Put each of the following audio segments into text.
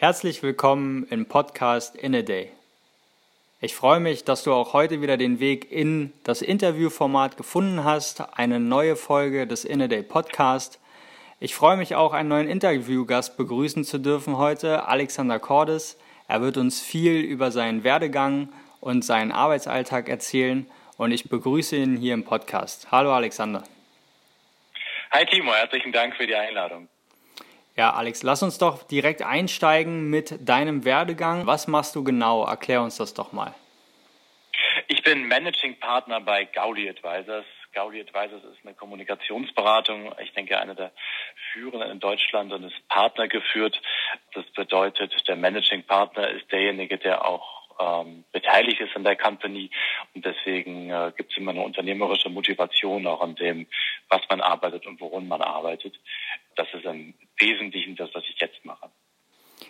Herzlich willkommen im Podcast In a Day. Ich freue mich, dass du auch heute wieder den Weg in das Interviewformat gefunden hast, eine neue Folge des In a Day Podcast. Ich freue mich auch, einen neuen Interviewgast begrüßen zu dürfen heute, Alexander Cordes. Er wird uns viel über seinen Werdegang und seinen Arbeitsalltag erzählen und ich begrüße ihn hier im Podcast. Hallo Alexander. Hi Timo, herzlichen Dank für die Einladung. Ja, Alex, lass uns doch direkt einsteigen mit deinem Werdegang. Was machst du genau? Erklär uns das doch mal. Ich bin Managing Partner bei Gaudi Advisors. Gaudi Advisors ist eine Kommunikationsberatung. Ich denke, eine der führenden in Deutschland und ist Partner geführt. Das bedeutet, der Managing Partner ist derjenige, der auch ähm, beteiligt ist in der Company und deswegen äh, gibt es immer eine unternehmerische Motivation auch an dem, was man arbeitet und worum man arbeitet. Das ist im Wesentlichen das, was ich jetzt mache.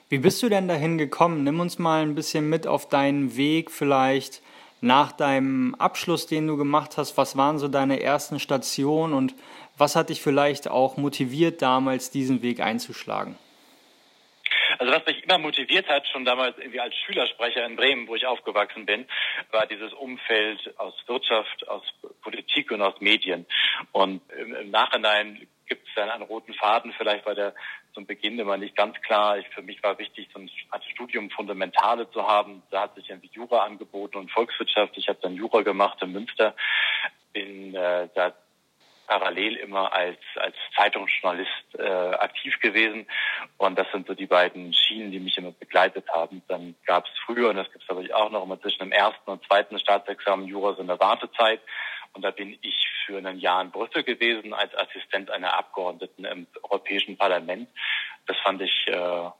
Wie bist du denn dahin gekommen? Nimm uns mal ein bisschen mit auf deinen Weg vielleicht nach deinem Abschluss, den du gemacht hast. Was waren so deine ersten Stationen und was hat dich vielleicht auch motiviert, damals diesen Weg einzuschlagen? Also was mich immer motiviert hat, schon damals irgendwie als Schülersprecher in Bremen, wo ich aufgewachsen bin, war dieses Umfeld aus Wirtschaft, aus Politik und aus Medien. Und im, im Nachhinein gibt es einen roten Faden. Vielleicht war der zum Beginn immer nicht ganz klar. Ich, für mich war wichtig, so ein Studium Fundamentale zu haben. Da hat sich irgendwie Jura angeboten und Volkswirtschaft. Ich habe dann Jura gemacht in Münster. Bin äh, da parallel immer als, als Zeitungsjournalist äh, aktiv gewesen. Und das sind so die beiden Schienen, die mich immer begleitet haben. Dann gab es früher, und das gibt es aber auch noch immer zwischen dem ersten und zweiten Staatsexamen Jura so eine Wartezeit. Und da bin ich für ein Jahr in Brüssel gewesen als Assistent einer Abgeordneten im Europäischen Parlament. Das fand ich äh,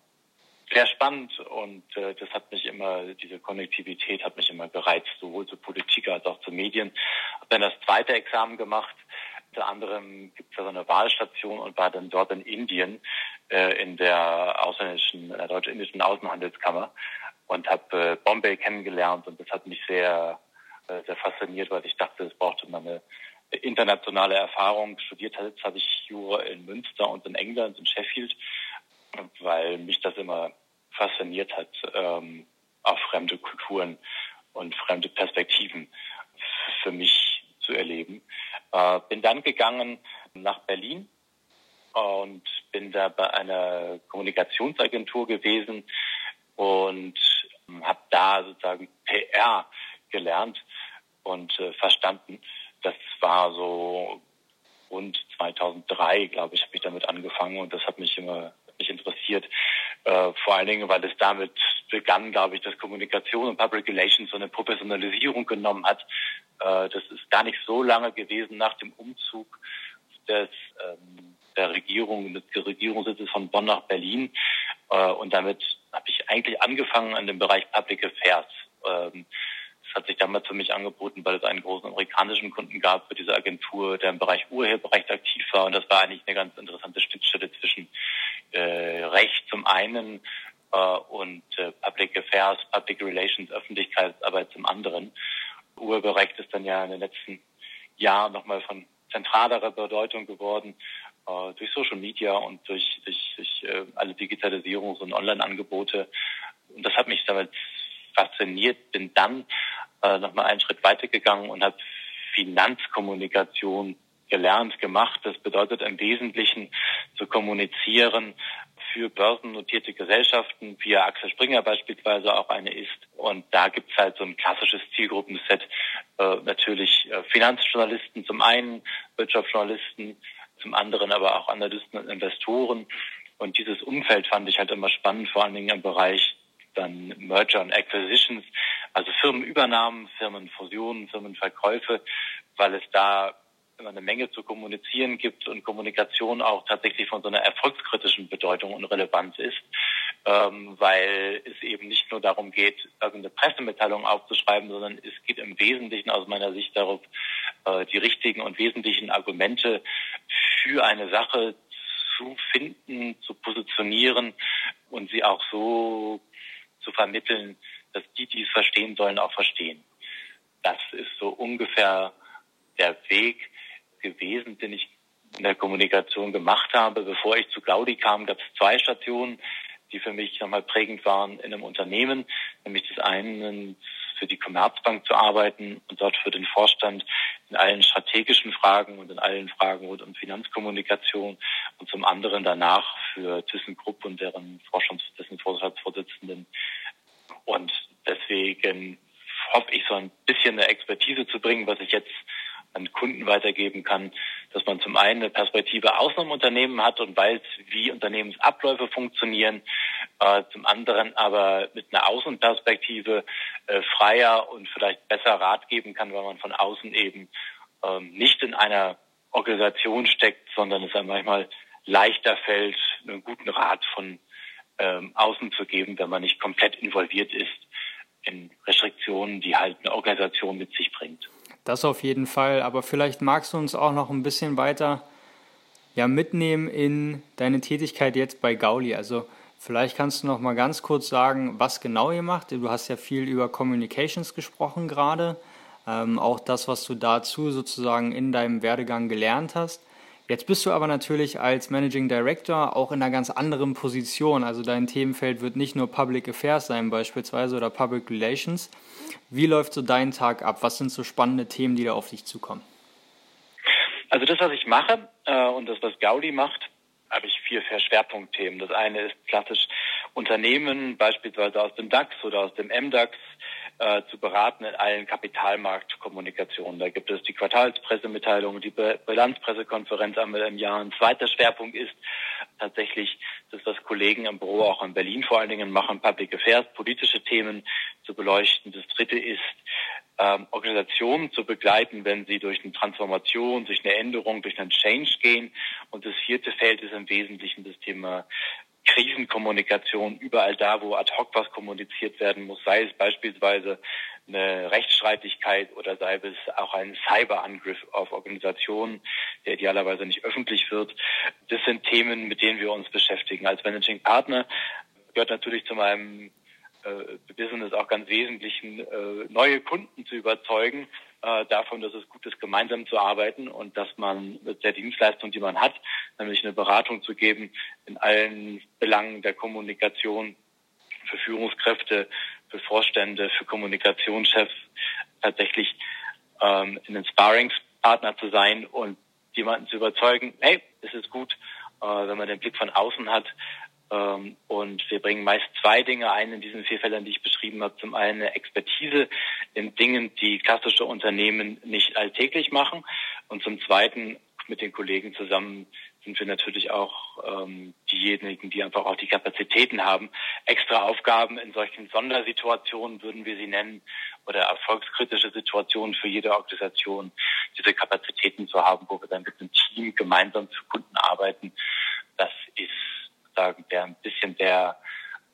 sehr spannend und äh, das hat mich immer, diese Konnektivität hat mich immer gereizt, sowohl zur Politik als auch zu Medien. Habe dann das zweite Examen gemacht unter anderem gibt es da so eine Wahlstation und war dann dort in Indien äh, in der ausländischen, der deutsch-indischen Außenhandelskammer und habe äh, Bombay kennengelernt und das hat mich sehr, äh, sehr fasziniert, weil ich dachte, es brauchte mal eine internationale Erfahrung. Studiert habe ich Jura in Münster und in England, in Sheffield, weil mich das immer fasziniert hat, ähm, auch fremde Kulturen und fremde Perspektiven für mich zu erleben. Äh, bin dann gegangen nach Berlin und bin da bei einer Kommunikationsagentur gewesen und habe da sozusagen PR gelernt und äh, verstanden. Das war so rund 2003, glaube ich, habe ich damit angefangen und das hat mich immer mich interessiert. Äh, vor allen Dingen, weil es damit begann, glaube ich, dass Kommunikation und Public Relations so eine Professionalisierung genommen hat. Äh, das ist gar nicht so lange gewesen nach dem Umzug des, ähm, der Regierung, des Regierungssitzes von Bonn nach Berlin. Äh, und damit habe ich eigentlich angefangen an dem Bereich Public Affairs. Ähm, hat sich damals für mich angeboten, weil es einen großen amerikanischen Kunden gab für diese Agentur, der im Bereich Urheberrecht aktiv war. Und das war eigentlich eine ganz interessante Schnittstelle zwischen äh, Recht zum einen äh, und äh, Public Affairs, Public Relations, Öffentlichkeitsarbeit zum anderen. Urheberrecht ist dann ja in den letzten Jahren nochmal von zentralerer Bedeutung geworden äh, durch Social Media und durch, durch, durch äh, alle Digitalisierungs- und Online-Angebote. Und das hat mich damit fasziniert, bin dann äh, nochmal einen Schritt weitergegangen und habe Finanzkommunikation gelernt, gemacht. Das bedeutet im Wesentlichen zu kommunizieren für börsennotierte Gesellschaften, wie Axel Springer beispielsweise auch eine ist. Und da gibt's halt so ein klassisches Zielgruppenset, äh, natürlich äh, Finanzjournalisten zum einen, Wirtschaftsjournalisten zum anderen, aber auch Analysten und Investoren. Und dieses Umfeld fand ich halt immer spannend, vor allen Dingen im Bereich dann Merger und Acquisitions, also Firmenübernahmen, Firmenfusionen, Firmenverkäufe, weil es da immer eine Menge zu kommunizieren gibt und Kommunikation auch tatsächlich von so einer erfolgskritischen Bedeutung und Relevanz ist. ähm, weil es eben nicht nur darum geht, irgendeine Pressemitteilung aufzuschreiben, sondern es geht im Wesentlichen aus meiner Sicht darauf, äh, die richtigen und wesentlichen Argumente für eine Sache zu finden, zu positionieren und sie auch so vermitteln, dass die, die es verstehen sollen, auch verstehen. Das ist so ungefähr der Weg gewesen, den ich in der Kommunikation gemacht habe. Bevor ich zu Gaudi kam, gab es zwei Stationen, die für mich nochmal prägend waren in einem Unternehmen, nämlich das eine für die Commerzbank zu arbeiten und dort für den Vorstand in allen strategischen Fragen und in allen Fragen rund um Finanzkommunikation und zum anderen danach für ThyssenKrupp und deren Forschungs-, dessen Vorstandsvorsitzenden. Und deswegen hoffe ich so ein bisschen eine Expertise zu bringen, was ich jetzt an Kunden weitergeben kann, dass man zum einen eine Perspektive aus einem Unternehmen hat und weiß, wie Unternehmensabläufe funktionieren, äh, zum anderen aber mit einer Außenperspektive äh, freier und vielleicht besser Rat geben kann, weil man von außen eben ähm, nicht in einer Organisation steckt, sondern es einem manchmal leichter fällt, einen guten Rat von ähm, außen zu geben, wenn man nicht komplett involviert ist in Restriktionen, die halt eine Organisation mit sich bringt. Das auf jeden Fall. Aber vielleicht magst du uns auch noch ein bisschen weiter ja, mitnehmen in deine Tätigkeit jetzt bei Gauli. Also vielleicht kannst du noch mal ganz kurz sagen, was genau ihr macht. Du hast ja viel über Communications gesprochen gerade. Ähm, auch das, was du dazu sozusagen in deinem Werdegang gelernt hast. Jetzt bist du aber natürlich als Managing Director auch in einer ganz anderen Position. Also dein Themenfeld wird nicht nur Public Affairs sein beispielsweise oder Public Relations. Wie läuft so dein Tag ab? Was sind so spannende Themen, die da auf dich zukommen? Also das, was ich mache äh, und das, was Gaudi macht, habe ich vier, Schwerpunktthemen. Das eine ist klassisch Unternehmen, beispielsweise aus dem DAX oder aus dem MDAX, äh, zu beraten in allen Kapitalmarktkommunikationen. Da gibt es die Quartalspressemitteilung, die Bilanzpressekonferenz einmal im Jahr. Ein zweiter Schwerpunkt ist tatsächlich das, was Kollegen im Büro auch in Berlin vor allen Dingen machen, Public Affairs, politische Themen zu beleuchten. Das dritte ist, ähm, Organisationen zu begleiten, wenn sie durch eine Transformation, durch eine Änderung, durch einen Change gehen. Und das vierte Feld ist im Wesentlichen das Thema Krisenkommunikation überall da, wo ad hoc was kommuniziert werden muss, sei es beispielsweise eine Rechtsstreitigkeit oder sei es auch ein Cyberangriff auf Organisationen, der idealerweise nicht öffentlich wird. Das sind Themen, mit denen wir uns beschäftigen. Als Managing Partner gehört natürlich zu meinem äh, Business auch ganz wesentlichen, äh, neue Kunden zu überzeugen äh, davon, dass es gut ist, gemeinsam zu arbeiten und dass man mit der Dienstleistung, die man hat, nämlich eine Beratung zu geben in allen Belangen der Kommunikation für Führungskräfte, für Vorstände, für Kommunikationschefs, tatsächlich ähm, ein Sparringspartner zu sein und jemanden zu überzeugen, hey, es ist gut, äh, wenn man den Blick von außen hat, und wir bringen meist zwei Dinge ein in diesen vier Fällen, die ich beschrieben habe. Zum einen eine Expertise in Dingen, die klassische Unternehmen nicht alltäglich machen. Und zum zweiten mit den Kollegen zusammen sind wir natürlich auch ähm, diejenigen, die einfach auch die Kapazitäten haben, extra Aufgaben in solchen Sondersituationen, würden wir sie nennen, oder erfolgskritische Situationen für jede Organisation, diese Kapazitäten zu haben, wo wir dann mit einem Team gemeinsam für Kunden arbeiten. Das ist sagen, der ein bisschen der,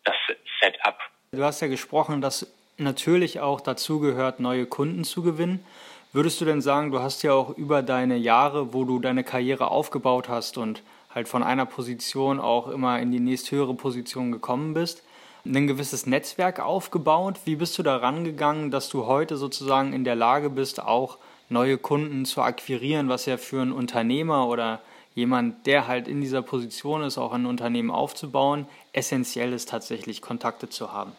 das Setup. Du hast ja gesprochen, dass natürlich auch dazu gehört, neue Kunden zu gewinnen. Würdest du denn sagen, du hast ja auch über deine Jahre, wo du deine Karriere aufgebaut hast und halt von einer Position auch immer in die nächsthöhere Position gekommen bist, ein gewisses Netzwerk aufgebaut? Wie bist du da rangegangen, dass du heute sozusagen in der Lage bist, auch neue Kunden zu akquirieren, was ja für einen Unternehmer oder jemand, der halt in dieser Position ist, auch ein Unternehmen aufzubauen, essentiell ist tatsächlich Kontakte zu haben?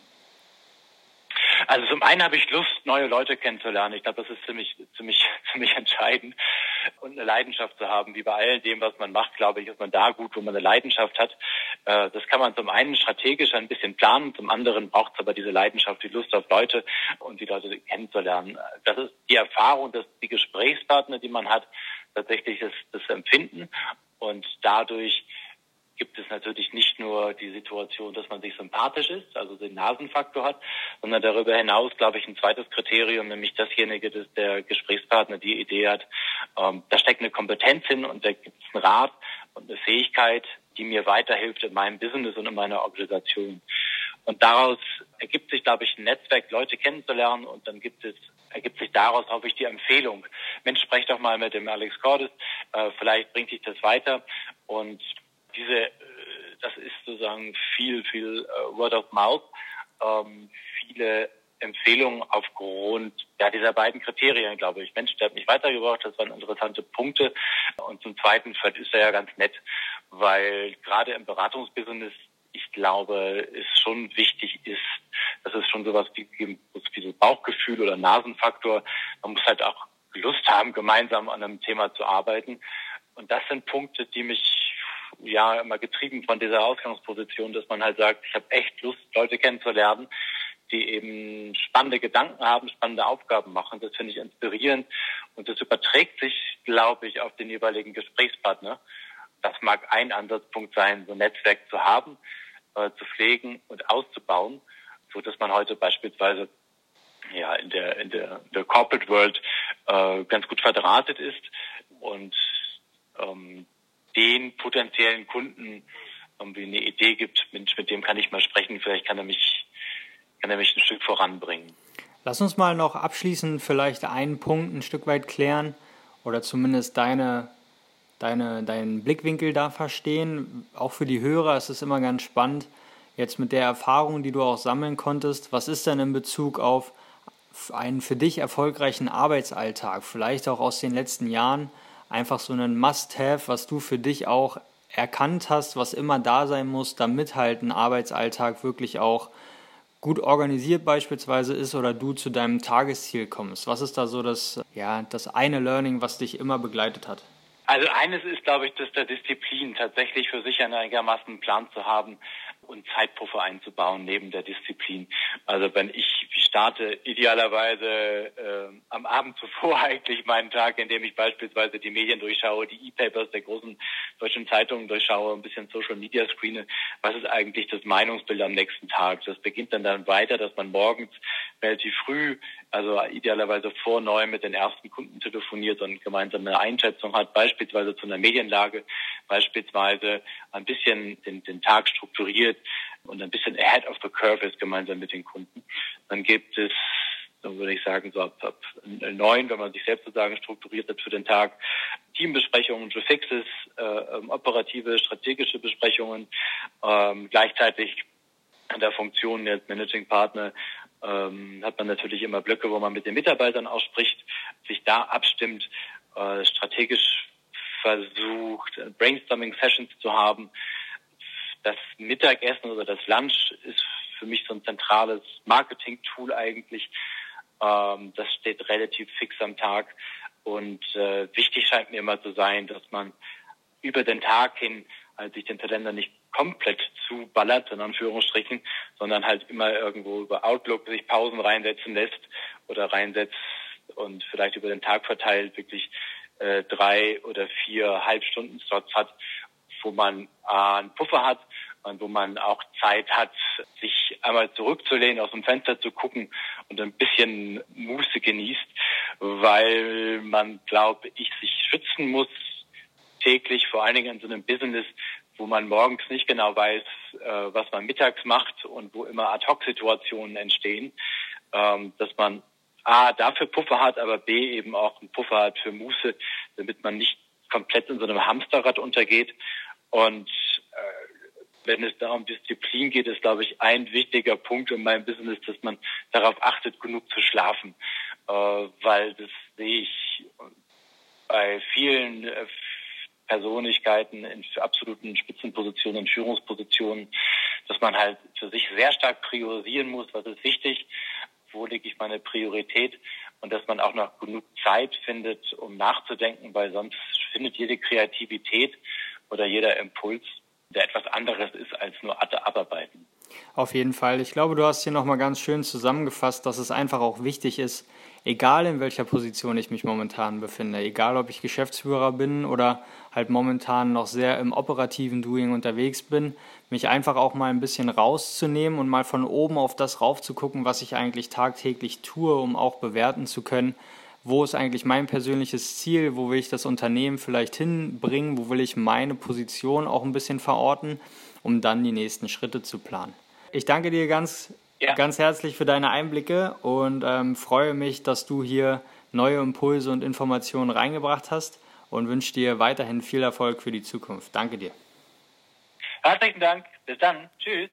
Also zum einen habe ich Lust, neue Leute kennenzulernen. Ich glaube, das ist ziemlich, ziemlich, ziemlich entscheidend. Und eine Leidenschaft zu haben, wie bei all dem, was man macht, glaube ich, ist man da gut, wo man eine Leidenschaft hat. Äh, das kann man zum einen strategisch ein bisschen planen, zum anderen braucht es aber diese Leidenschaft, die Lust auf Leute und die Leute kennenzulernen. Das ist die Erfahrung, dass die Gesprächspartner, die man hat, tatsächlich das, das Empfinden und dadurch gibt es natürlich nicht nur die Situation, dass man sich sympathisch ist, also den Nasenfaktor hat, sondern darüber hinaus, glaube ich, ein zweites Kriterium, nämlich dasjenige, dass der Gesprächspartner die Idee hat, ähm, da steckt eine Kompetenz hin und da gibt es einen Rat und eine Fähigkeit die mir weiterhilft in meinem Business und in meiner Organisation. Und daraus ergibt sich, glaube ich, ein Netzwerk, Leute kennenzulernen und dann gibt es, ergibt sich daraus, hoffe ich, die Empfehlung. Mensch, sprech doch mal mit dem Alex Cordes, äh, vielleicht bringt dich das weiter. Und diese, äh, das ist sozusagen viel, viel äh, Word of Mouth, ähm, viele Empfehlungen aufgrund ja, dieser beiden Kriterien, glaube ich. Mensch, der hat mich weitergebracht, das waren interessante Punkte. Und zum Zweiten, vielleicht ist er ja ganz nett, weil gerade im Beratungsbusiness ich glaube, es schon wichtig ist, dass es schon sowas wie, wie so Bauchgefühl oder Nasenfaktor. Man muss halt auch Lust haben, gemeinsam an einem Thema zu arbeiten. Und das sind Punkte, die mich ja immer getrieben von dieser Ausgangsposition, dass man halt sagt, ich habe echt Lust, Leute kennenzulernen, die eben spannende Gedanken haben, spannende Aufgaben machen. Das finde ich inspirierend und das überträgt sich, glaube ich, auf den jeweiligen Gesprächspartner. Das mag ein Ansatzpunkt sein, so ein Netzwerk zu haben, äh, zu pflegen und auszubauen, so dass man heute beispielsweise ja in der in der, der Corporate World äh, ganz gut verdrahtet ist und ähm, den potenziellen Kunden irgendwie eine Idee gibt, Mensch, mit dem kann ich mal sprechen, vielleicht kann er mich kann er mich ein Stück voranbringen. Lass uns mal noch abschließend vielleicht einen Punkt ein Stück weit klären oder zumindest deine deine, deinen Blickwinkel da verstehen. Auch für die Hörer ist es immer ganz spannend, jetzt mit der Erfahrung, die du auch sammeln konntest, was ist denn in Bezug auf einen für dich erfolgreichen Arbeitsalltag, vielleicht auch aus den letzten Jahren, einfach so ein Must-Have, was du für dich auch erkannt hast, was immer da sein muss, damit halt ein Arbeitsalltag wirklich auch gut organisiert beispielsweise ist oder du zu deinem Tagesziel kommst. Was ist da so das, ja, das eine Learning, was dich immer begleitet hat? Also eines ist, glaube ich, dass der Disziplin tatsächlich für sich einigermaßen einen Plan zu haben und Zeitpuffer einzubauen neben der Disziplin. Also wenn ich starte idealerweise äh, am Abend zuvor eigentlich meinen Tag, indem ich beispielsweise die Medien durchschaue, die E-Papers der großen deutschen Zeitungen durchschaue, ein bisschen Social Media screene. Was ist eigentlich das Meinungsbild am nächsten Tag? Das beginnt dann dann weiter, dass man morgens relativ früh, also idealerweise vor neun mit den ersten Kunden telefoniert und gemeinsam eine Einschätzung hat, beispielsweise zu einer Medienlage, beispielsweise ein bisschen den, den Tag strukturiert und ein bisschen ahead of the curve ist gemeinsam mit den Kunden. Dann gibt es dann würde ich sagen, so ab, ab neun, wenn man sich selbst sozusagen strukturiert hat für den Tag, Teambesprechungen, Fixes, äh, ähm, operative, strategische Besprechungen, ähm, gleichzeitig in der Funktion als Managing Partner ähm, hat man natürlich immer Blöcke, wo man mit den Mitarbeitern ausspricht, sich da abstimmt, äh, strategisch versucht, Brainstorming-Sessions zu haben. Das Mittagessen oder das Lunch ist für mich so ein zentrales Marketing-Tool eigentlich. Ähm, das steht relativ fix am Tag. Und äh, wichtig scheint mir immer zu sein, dass man über den Tag hin halt sich den Kalender nicht komplett zuballert, in Anführungsstrichen, sondern halt immer irgendwo über Outlook sich Pausen reinsetzen lässt oder reinsetzt und vielleicht über den Tag verteilt wirklich äh, drei oder vier Halbstunden-Slots hat, wo man äh, einen Puffer hat und wo man auch Zeit hat, sich einmal zurückzulehnen, aus dem Fenster zu gucken und ein bisschen Muße genießt, weil man, glaube ich, sich schützen muss täglich, vor allen Dingen in so einem Business, wo man morgens nicht genau weiß, äh, was man mittags macht und wo immer Ad-Hoc-Situationen entstehen, ähm, dass man A, dafür Puffer hat, aber B, eben auch einen Puffer hat für Muße, damit man nicht komplett in so einem Hamsterrad untergeht. Und äh, wenn es da um Disziplin geht, ist, glaube ich, ein wichtiger Punkt in meinem Business, dass man darauf achtet, genug zu schlafen. Äh, weil das sehe ich bei vielen äh, Persönlichkeiten in absoluten Spitzenpositionen, in Führungspositionen, dass man halt für sich sehr stark priorisieren muss, was ist wichtig, wo lege ich meine Priorität und dass man auch noch genug Zeit findet, um nachzudenken, weil sonst findet jede Kreativität oder jeder Impuls, der etwas anderes ist als nur abarbeiten. Auf jeden Fall. Ich glaube, du hast hier nochmal ganz schön zusammengefasst, dass es einfach auch wichtig ist, egal in welcher Position ich mich momentan befinde, egal ob ich Geschäftsführer bin oder halt momentan noch sehr im operativen Doing unterwegs bin, mich einfach auch mal ein bisschen rauszunehmen und mal von oben auf das rauf zu gucken, was ich eigentlich tagtäglich tue, um auch bewerten zu können, wo ist eigentlich mein persönliches Ziel, wo will ich das Unternehmen vielleicht hinbringen, wo will ich meine Position auch ein bisschen verorten, um dann die nächsten Schritte zu planen. Ich danke dir ganz, ja. ganz herzlich für deine Einblicke und ähm, freue mich, dass du hier neue Impulse und Informationen reingebracht hast und wünsche dir weiterhin viel Erfolg für die Zukunft. Danke dir. Herzlichen Dank. Bis dann. Tschüss.